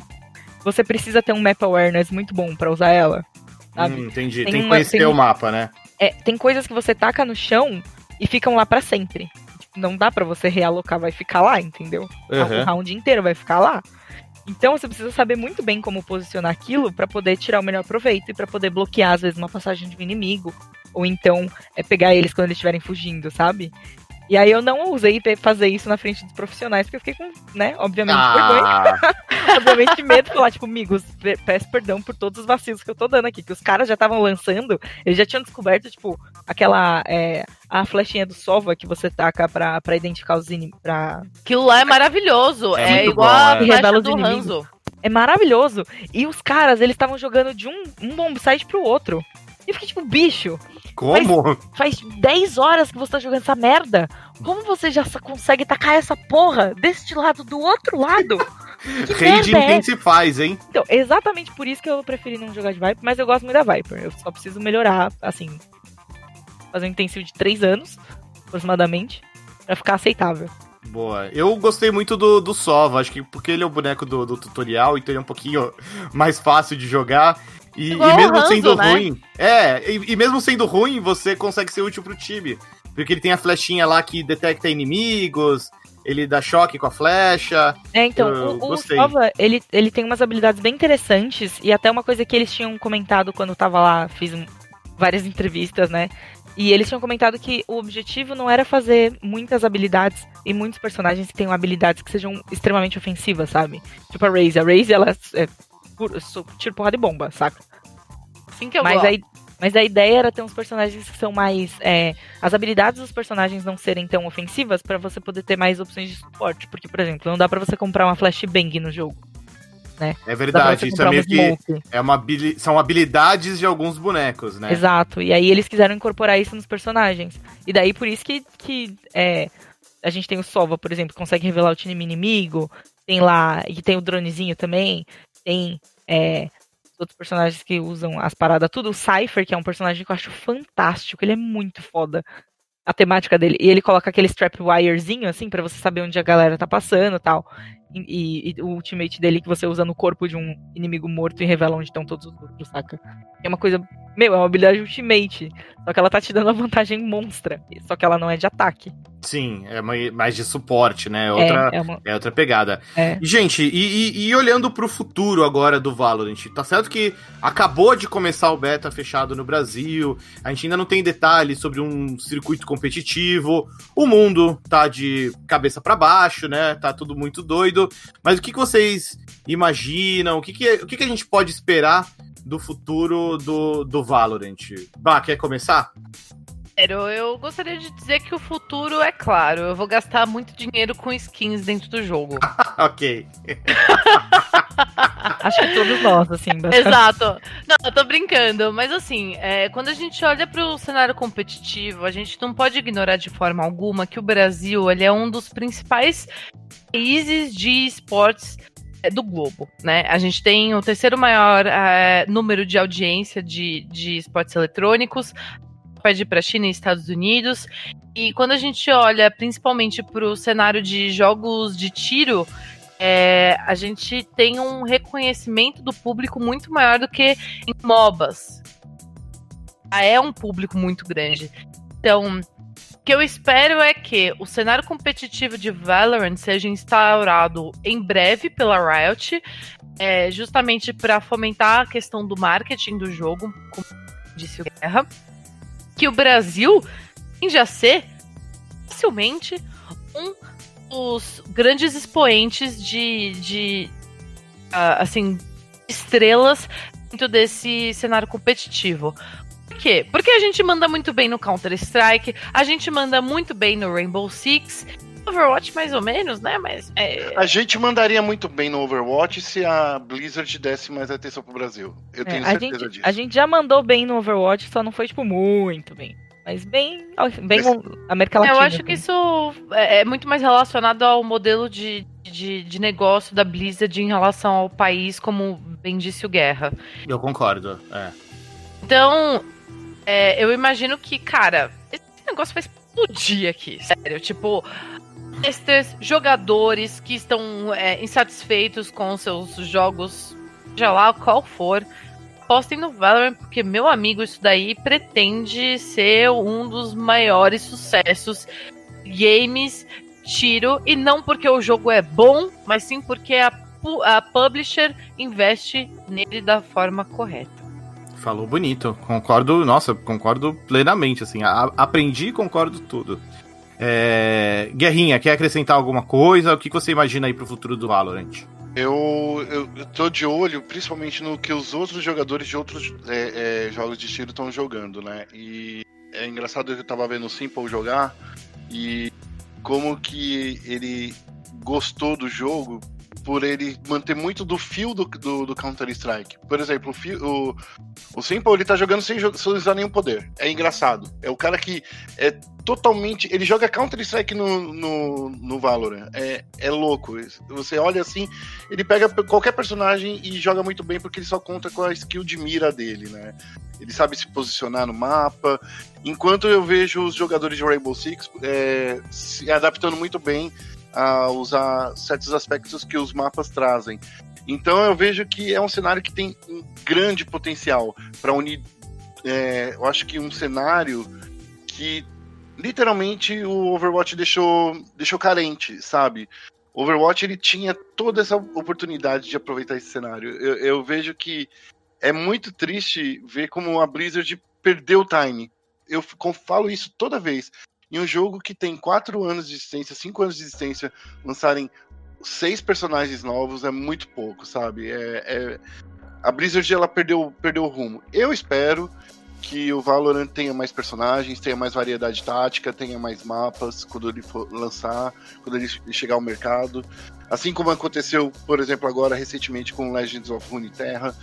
Você precisa ter um map awareness muito bom pra usar ela. Sabe? Hum, entendi. Tem Tem, que conhecer tem o mapa, né? É, tem coisas que você taca no chão e ficam lá pra sempre. Tipo, Não dá pra você realocar, vai ficar lá, entendeu? O Uhum. round inteiro vai ficar lá. Então você precisa saber muito bem como posicionar aquilo pra poder tirar o melhor proveito e pra poder bloquear às vezes uma passagem de um inimigo ou então é pegar eles quando eles estiverem fugindo, sabe? E aí eu não ousei pe- fazer isso na frente dos profissionais porque eu fiquei com, né, obviamente vergonha Ah, <laughs> obviamente medo de falar, tipo, amigos, pe- peço perdão por todos os vacilos que eu tô dando aqui, que os caras já estavam lançando, eles já tinham descoberto, tipo, aquela, é, a flechinha do Sova que você taca pra, pra identificar os inimigos, pra... Aquilo lá é maravilhoso. É É, igual bom, a é. flecha do. Hanzo. É maravilhoso, e os caras, eles estavam jogando de um, um bombsite pro outro, e eu fiquei tipo, bicho, como? faz 10 horas que você tá jogando essa merda, como você já consegue tacar essa porra deste lado do outro lado? <laughs> Que Raid merda é faz, hein? Então, exatamente por isso que eu preferi não jogar de Viper, mas eu gosto muito da Viper. Eu só preciso melhorar, assim, fazer um intensivo de 3 anos, aproximadamente, pra ficar aceitável. Boa. Eu gostei muito do, do Sova, acho que porque ele é o boneco do, do tutorial, então ele é um pouquinho mais fácil de jogar. E, e mesmo Hanzo, sendo né? ruim. É, e, e mesmo sendo ruim, você consegue ser útil pro time. Porque ele tem a flechinha lá que detecta inimigos, ele dá choque com a flecha. É, então, Eu o, o. Sova, ele, ele tem umas habilidades bem interessantes, e até uma coisa que eles tinham comentado quando eu tava lá, fiz várias entrevistas, né? E eles tinham comentado que o objetivo não era fazer muitas habilidades e muitos personagens que tenham habilidades que sejam extremamente ofensivas, sabe? Tipo a Raze. A Raze, ela é tiro porrada de bomba, saca? Assim que eu Mas gosto. a, mas a ideia era ter uns personagens que são mais. é, as habilidades dos personagens não serem tão ofensivas pra você poder ter mais opções de suporte. Porque, por exemplo, não dá pra você comprar uma flashbang no jogo. É Dá pra verdade, isso é meio uma que é uma habili- são habilidades de alguns bonecos, né? Exato. E aí eles quiseram incorporar isso nos personagens. E daí por isso que, que é, a gente tem o Sova, por exemplo, que consegue revelar o time inimigo. Tem lá, e tem o dronezinho também. Tem é, outros personagens que usam as paradas tudo. O Cypher, que é um personagem que eu acho fantástico. Ele é muito foda. A temática dele. E ele coloca aquele strap wirezinho, assim, pra você saber onde a galera tá passando tal. E, e- o ultimate dele que você usa no corpo de um inimigo morto e revela onde estão todos os outros, saca? É uma coisa. Meu, é uma habilidade ultimate. Só que ela tá te dando uma vantagem monstra. Só que ela não é de ataque. Sim, é mai- mais de suporte, né? Outra, É, é uma. é outra pegada. É. Gente, e, e- e olhando pro futuro agora do Valorant, tá certo que acabou de começar o beta fechado no Brasil, a gente ainda não tem detalhes sobre um circuito competitivo, o mundo tá de cabeça pra baixo, né? Tá tudo muito doido. Mas o que, que vocês imaginam? O que, que, o que, que a gente pode esperar do futuro do, do Valorant? Bah, quer começar? Sério, eu gostaria de dizer que o futuro é claro. Eu vou gastar muito dinheiro com skins dentro do jogo. <laughs> ok. <laughs> Acho que todos nós, assim. Exato. Não, eu tô brincando, mas assim, é, quando a gente olha pro cenário competitivo, a gente não pode ignorar de forma alguma que o Brasil ele é um dos principais países de esportes é, do globo, né? A gente tem o terceiro maior é, número de audiência de, de esportes eletrônicos, pede para China e Estados Unidos. E quando a gente olha principalmente para o cenário de jogos de tiro, é, a gente tem um reconhecimento do público muito maior do que em MOBAs. Ah, É um público muito grande. Então, o que eu espero é que o cenário competitivo de Valorant seja instaurado em breve pela Riot, é, justamente para fomentar a questão do marketing do jogo, como disse o Guerra. Que o Brasil tende a ser facilmente um dos grandes expoentes de, de ah, assim, estrelas dentro desse cenário competitivo. Por quê? Porque a gente manda muito bem no Counter-Strike, a gente manda muito bem no Rainbow Six, Overwatch mais ou menos, né? Mas é, A gente mandaria muito bem no Overwatch se a Blizzard desse mais atenção pro Brasil. Eu É, tenho a, certeza gente, disso. a gente já mandou bem no Overwatch, só não foi, tipo, muito bem. Mas bem, bem Mas- América Latina. eu acho que isso é é muito mais relacionado ao modelo de, de, de negócio da Blizzard em relação ao país, como bem disse o Guerra. Eu concordo. É. Então, é, eu imagino que, cara, esse negócio vai explodir aqui, sério. Tipo, esses jogadores que estão é, insatisfeitos com seus jogos, seja lá qual for, postem no Valorant, porque, meu amigo, isso daí pretende ser um dos maiores sucessos games tiro, e não porque o jogo é bom, mas sim porque a, a publisher investe nele da forma correta. Falou bonito. Concordo, nossa, concordo plenamente, assim. A- aprendi e concordo tudo. É, Guerrinha, quer acrescentar alguma coisa? O que você imagina aí pro futuro do Valorant? Eu, eu, tô de olho, principalmente no que os outros jogadores de outros é, é, jogos de tiro estão jogando, né? E é engraçado que eu tava vendo o Simple jogar e como que ele gostou do jogo por ele manter muito do fio do, do, do Counter-Strike. Por exemplo, o, o, o Simple ele tá jogando sem, sem usar nenhum poder. É engraçado. É o cara que é totalmente. Ele joga Counter-Strike no, no, no Valorant. É, é louco. Você olha assim, ele pega qualquer personagem e joga muito bem porque ele só conta com a skill de mira dele, né? Ele sabe se posicionar no mapa. Enquanto eu vejo os jogadores de Rainbow Six é, se adaptando muito bem a usar certos aspectos que os mapas trazem. Então eu vejo que é um cenário que tem um grande potencial para unir. é, eu acho que um cenário que literalmente o Overwatch deixou, deixou carente, sabe? O Overwatch ele tinha toda essa oportunidade de aproveitar esse cenário. Eu, eu vejo que é muito triste ver como a Blizzard perdeu o time. Eu falo isso toda vez. Em um jogo que tem 4 anos de existência, 5 anos de existência, lançarem seis personagens novos é muito pouco, sabe? É, é- a Blizzard ela perdeu, perdeu o rumo. Eu espero que o Valorant tenha mais personagens, tenha mais variedade tática, tenha mais mapas quando ele for lançar, quando ele chegar ao mercado. Assim como aconteceu, por exemplo, agora recentemente com Legends of Runeterra.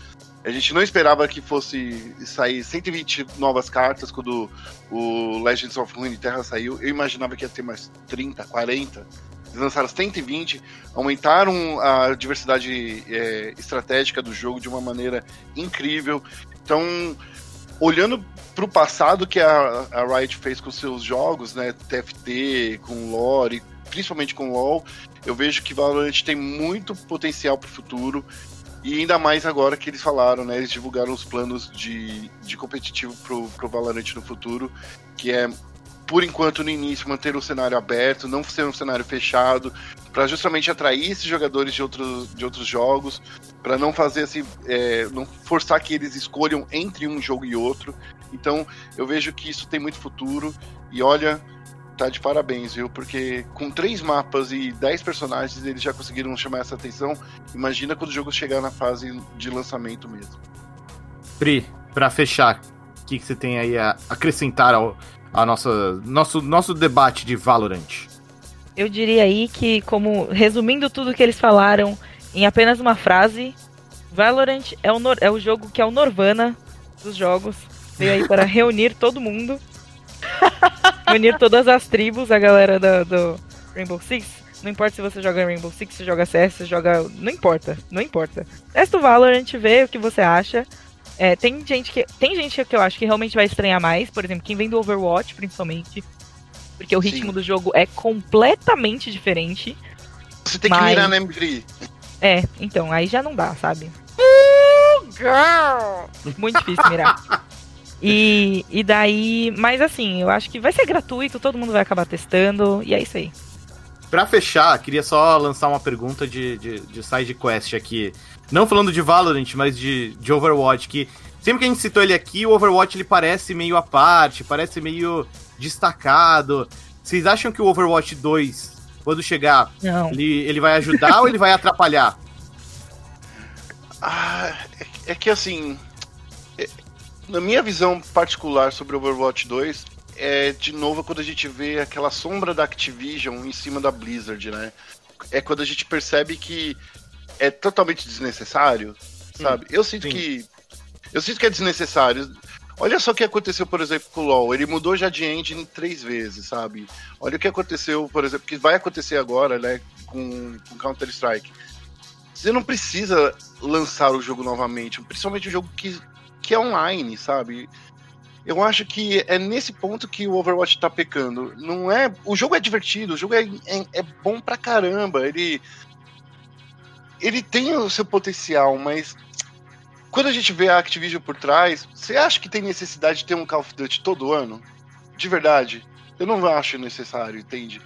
A gente não esperava que fosse sair 120 novas cartas quando o Legends of Runeterra saiu. Eu imaginava que ia ter mais 30, 40. Eles lançaram 120, aumentaram a diversidade é, estratégica do jogo de uma maneira incrível. Então, olhando para o passado que a, a, Riot fez com seus jogos, né, TFT, com lore, principalmente com LoL, eu vejo que Valorant tem muito potencial para o futuro. E ainda mais agora que eles falaram, né? Eles divulgaram os planos de, de competitivo pro, pro Valorant no futuro, que é, por enquanto, no início, manter o cenário aberto, não ser um cenário fechado, para justamente atrair esses jogadores de outros, de outros jogos, para não fazer assim, é, não forçar que eles escolham entre um jogo e outro. Então, eu vejo que isso tem muito futuro. E olha, tá de parabéns, viu? Porque com três mapas e dez personagens eles já conseguiram chamar essa atenção. Imagina quando o jogo chegar na fase de lançamento mesmo. Pri, para fechar, o que, que, você tem aí a acrescentar ao a nossa, nosso, nosso debate de Valorant? Eu diria aí que, como resumindo tudo que eles falaram em apenas uma frase, Valorant é o, é o jogo que é o Norvana dos jogos. Veio aí para <laughs> reunir todo mundo <laughs> Unir todas as tribos, a galera do, do Rainbow Six. Não importa se você joga Rainbow Six, se joga CS, se joga. Não importa, não importa. Testa o Valorant, vê o que você acha. É, tem gente que. Tem gente que eu acho que realmente vai estranhar mais, por exemplo, quem vem do Overwatch, principalmente. Porque o ritmo Sim. do jogo é completamente diferente. Você tem mas... que mirar na M3. É, então, aí já não dá, sabe? Girl! Muito difícil mirar. <laughs> E, e daí, mas assim, eu acho que vai ser gratuito, todo mundo vai acabar testando, e é isso aí. Pra fechar, queria só lançar uma pergunta de, de, de side quest aqui. Não falando de Valorant, mas de, de Overwatch, que sempre que a gente citou ele aqui, o Overwatch ele parece meio à parte, parece meio destacado. Vocês acham que o Overwatch 2, quando chegar, ele, ele vai ajudar ou ele vai atrapalhar? <laughs> Ah, é, é que assim, na minha visão particular sobre Overwatch 2, é de novo quando a gente vê aquela sombra da Activision em cima da Blizzard, né? É quando a gente percebe que é totalmente desnecessário, sabe? eu sinto sim. que eu sinto que é desnecessário. Olha só o que aconteceu, por exemplo, com o LoL. Ele mudou já de engine três vezes, sabe? Olha o que aconteceu, por exemplo, que vai acontecer agora, né, com, com Counter Strike. Você não precisa lançar o jogo novamente, principalmente o jogo que que é online, sabe? Eu acho que é nesse ponto que o Overwatch tá pecando. Não é. O jogo é divertido, o jogo é, é, é bom pra caramba. Ele. Ele tem o seu potencial, mas quando a gente vê a Activision por trás, você acha que tem necessidade de ter um Call of Duty todo ano? De verdade? Eu não acho necessário, entende?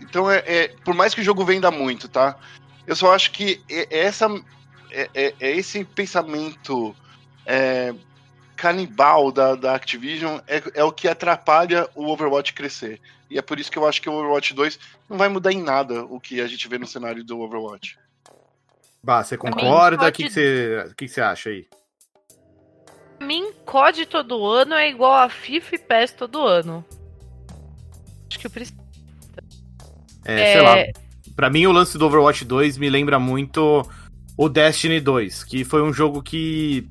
Então, é, é por mais que o jogo venda muito, tá? Eu só acho que essa, é, é, é esse pensamento é, canibal da, da Activision é, é o que atrapalha o Overwatch crescer. E é por isso que eu acho que o Overwatch 2 não vai mudar em nada o que a gente vê no cenário do Overwatch. Bah, você concorda? O que, que, você, que, que você acha aí? Pra mim, COD todo ano é igual a FIFA e PES todo ano. Acho que eu preciso. É, é, sei lá. Pra mim, o lance do Overwatch 2 me lembra muito o Destiny 2, que foi um jogo que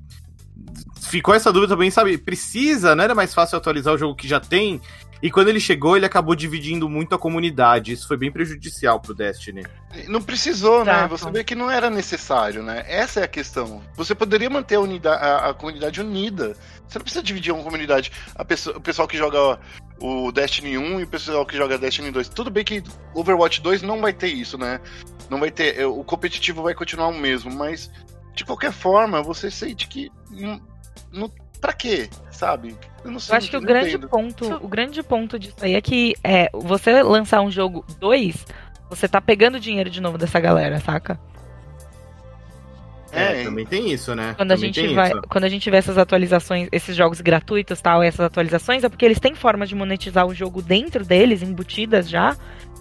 ficou essa dúvida também, sabe? Precisa, não era mais fácil atualizar o jogo que já tem? E quando ele chegou, ele acabou dividindo muito a comunidade. Isso foi bem prejudicial pro Destiny. Não precisou, né? Você vê que não era necessário, né? Essa é a questão. Você poderia manter a, unidade, a, a comunidade unida. Você não precisa dividir uma comunidade. Pessoa, o pessoal que joga o Destiny 1 e o pessoal que joga Destiny 2. Tudo bem que Overwatch 2 não vai ter isso, né? Não vai ter. O competitivo vai continuar o mesmo, mas de qualquer forma, você sente que não, pra quê, sabe? Eu, não sei, eu acho que o grande entendo. ponto, o grande ponto disso aí é que é, você lançar um jogo 2, você tá pegando dinheiro de novo dessa galera, saca? É, é também tem isso, né? Quando a, gente vai, isso. quando a gente vê essas atualizações, esses jogos gratuitos tal, essas atualizações, é porque eles têm forma de monetizar o jogo dentro deles, embutidas já.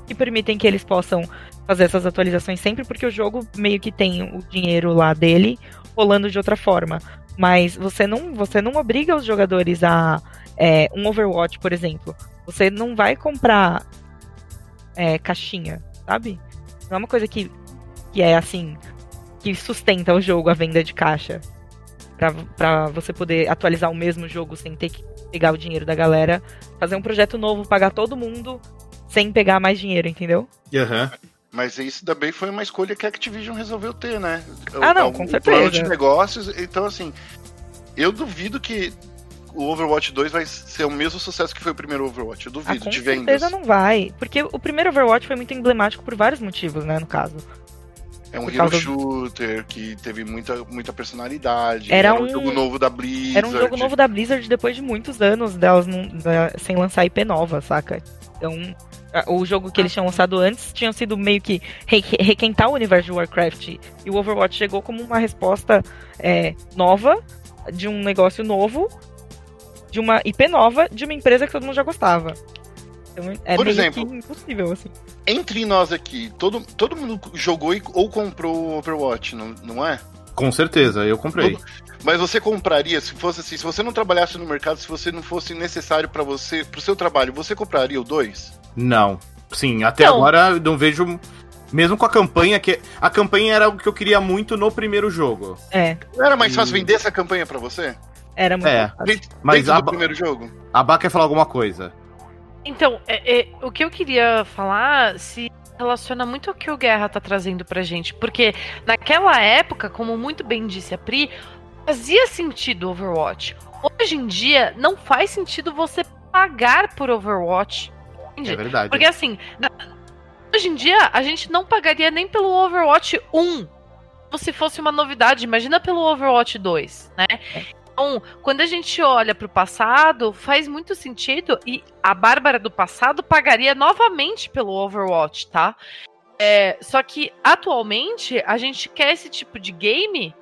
que permitem que eles possam fazer essas atualizações sempre, porque o jogo meio que tem o dinheiro lá dele rolando de outra forma. Mas você não, você não obriga os jogadores a. É, um Overwatch, por exemplo. Você não vai comprar é, caixinha, sabe? Não é uma coisa que, que é assim. Que sustenta o jogo, a venda de caixa. Pra, pra você poder atualizar o mesmo jogo sem ter que pegar o dinheiro da galera. Fazer um projeto novo, pagar todo mundo sem pegar mais dinheiro, entendeu? Aham. Mas isso também foi uma escolha que a Activision resolveu ter, né? Ah, não, O- com o certeza. plano de negócios. Então, assim, eu duvido que o Overwatch 2 vai ser o mesmo sucesso que foi o primeiro Overwatch. Eu Ah, duvido com de vendas. certeza não vai. Porque o primeiro Overwatch foi muito emblemático por vários motivos, né, no caso. É um hero causa do- shooter que teve muita, muita personalidade. Era um um- jogo novo da Blizzard. Era um jogo novo da Blizzard depois de muitos anos delas não- da- sem lançar IP nova, saca? Então, o jogo que eles tinham lançado antes tinha sido meio que re- re- requentar o universo de Warcraft. E o Overwatch chegou como uma resposta é, nova, de um negócio novo, de uma IP nova, de uma empresa que todo mundo já gostava. Então, é Por meio exemplo, que impossível, assim. Entre nós aqui, todo, todo mundo jogou e- ou comprou o Overwatch, não, não é? Com certeza, eu comprei. Mas você compraria, se fosse assim, se você não trabalhasse no mercado, se você não fosse necessário pra você, pro seu trabalho, você compraria o 2? Não. Sim, até Não. agora eu não vejo. Mesmo com a campanha, que. A campanha era algo que eu queria muito no primeiro jogo. É, Não era mais fácil vender essa campanha pra você? era muito É. fácil. Dentro Mas dentro a, do primeiro jogo? a Bá quer falar alguma coisa. Então, é- é, o que eu queria falar se relaciona muito ao que o Guerra tá trazendo pra gente. Porque naquela época, como muito bem disse a Pri, fazia sentido Overwatch. Hoje em dia, não faz sentido você pagar por Overwatch. Entende? É verdade. Porque assim, hoje em dia, a gente não pagaria nem pelo Overwatch 1. Se fosse uma novidade, imagina pelo Overwatch 2, né? Então, quando a gente olha pro passado, faz muito sentido e a Bárbara do passado pagaria novamente pelo Overwatch, tá? É, só que atualmente a gente quer esse tipo de game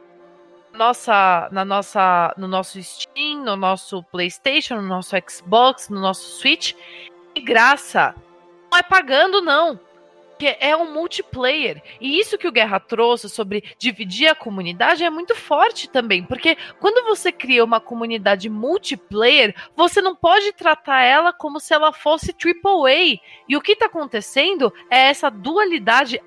nossa, na nossa, no nosso Steam, no nosso PlayStation, no nosso Xbox, no nosso Switch, de graça. Não é pagando, não. Porque é um multiplayer. E isso que o Guerra trouxe sobre dividir a comunidade é muito forte também. Porque quando você cria uma comunidade multiplayer, você não pode tratar ela como se ela fosse AAA. E o que está acontecendo é essa dualidade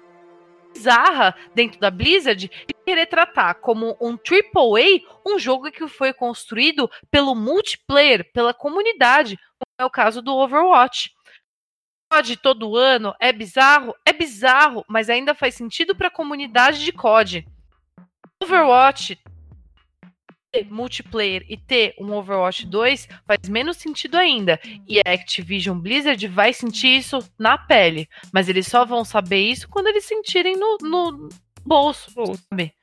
bizarra dentro da Blizzard querer tratar como um AAA um jogo que foi construído pelo multiplayer, pela comunidade, como é o caso do Overwatch. COD todo ano é bizarro? É bizarro, mas ainda faz sentido para a comunidade de COD. Overwatch multiplayer e ter um Overwatch 2 faz menos sentido ainda. E a Activision Blizzard vai sentir isso na pele. Mas eles só vão saber isso quando eles sentirem no, no bolso, sabe?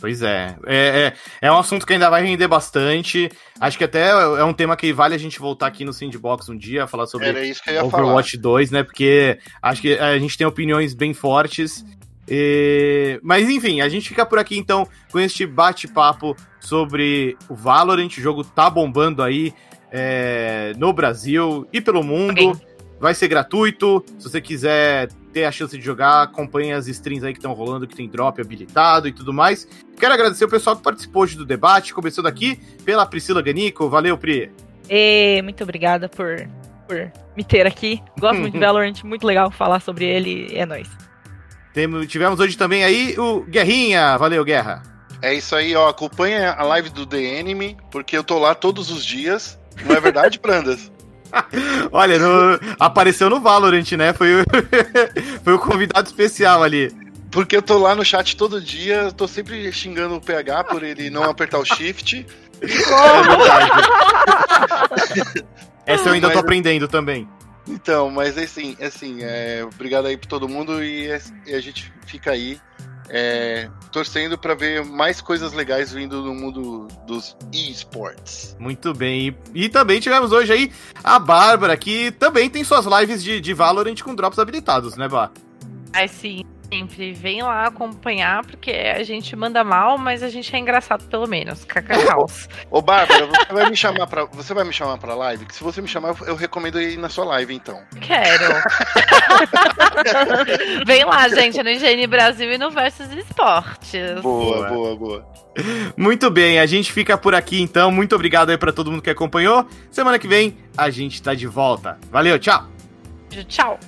Pois é. é. é. é um assunto que ainda vai render bastante. Acho que até é um tema que vale a gente voltar aqui no Sandbox um dia, falar sobre ia falar. Overwatch 2, né? Porque acho que a gente tem opiniões bem fortes. E- Mas enfim, a gente fica por aqui então com este bate-papo sobre o Valorant. O jogo tá bombando aí é, no Brasil e pelo mundo. Ok. Vai ser gratuito. Se você quiser ter a chance de jogar, acompanhe as streams aí que estão rolando, que tem drop habilitado e tudo mais. Quero agradecer o pessoal que participou hoje do debate, começando aqui pela Priscila Ganico. Valeu, Pri. E muito obrigada por, por me ter aqui. Gosto muito de <laughs> Valorant, muito legal falar sobre ele. É nóis. Temos, tivemos hoje também aí o Guerrinha. Valeu, Guerra. É isso aí, ó. Acompanha a live do The Enemy, porque eu tô lá todos os dias. Não é verdade, Prandas? <laughs> Olha, no- apareceu no Valorant, né? Foi o, <laughs> foi o convidado especial ali. Porque eu tô lá no chat todo dia, tô sempre xingando o PH por ele não apertar o shift. <laughs> É verdade. Essa eu ainda tô Mas- aprendendo também. Então, mas assim, assim, é, obrigado aí pra todo mundo e, é- e a gente fica aí é, torcendo pra ver mais coisas legais vindo no mundo dos esports. Muito bem. E, e também tivemos hoje aí a Bárbara, que também tem suas lives de, de Valorant com drops habilitados, né, Bá? Mas sim. Sempre vem lá acompanhar, porque a gente manda mal, mas a gente é engraçado pelo menos. Cacacaus. Ô, Bárbara, você vai me chamar pra, você vai me chamar pra live? Que se você me chamar, eu recomendo ir na sua live, então. Quero. <laughs> vem lá, gente, no Higiene Brasil e no Versus Esportes. Boa, boa, boa. Muito bem, a gente fica por aqui então. Muito obrigado aí pra todo mundo que acompanhou. Semana que vem a gente tá de volta. Valeu, tchau. Tchau.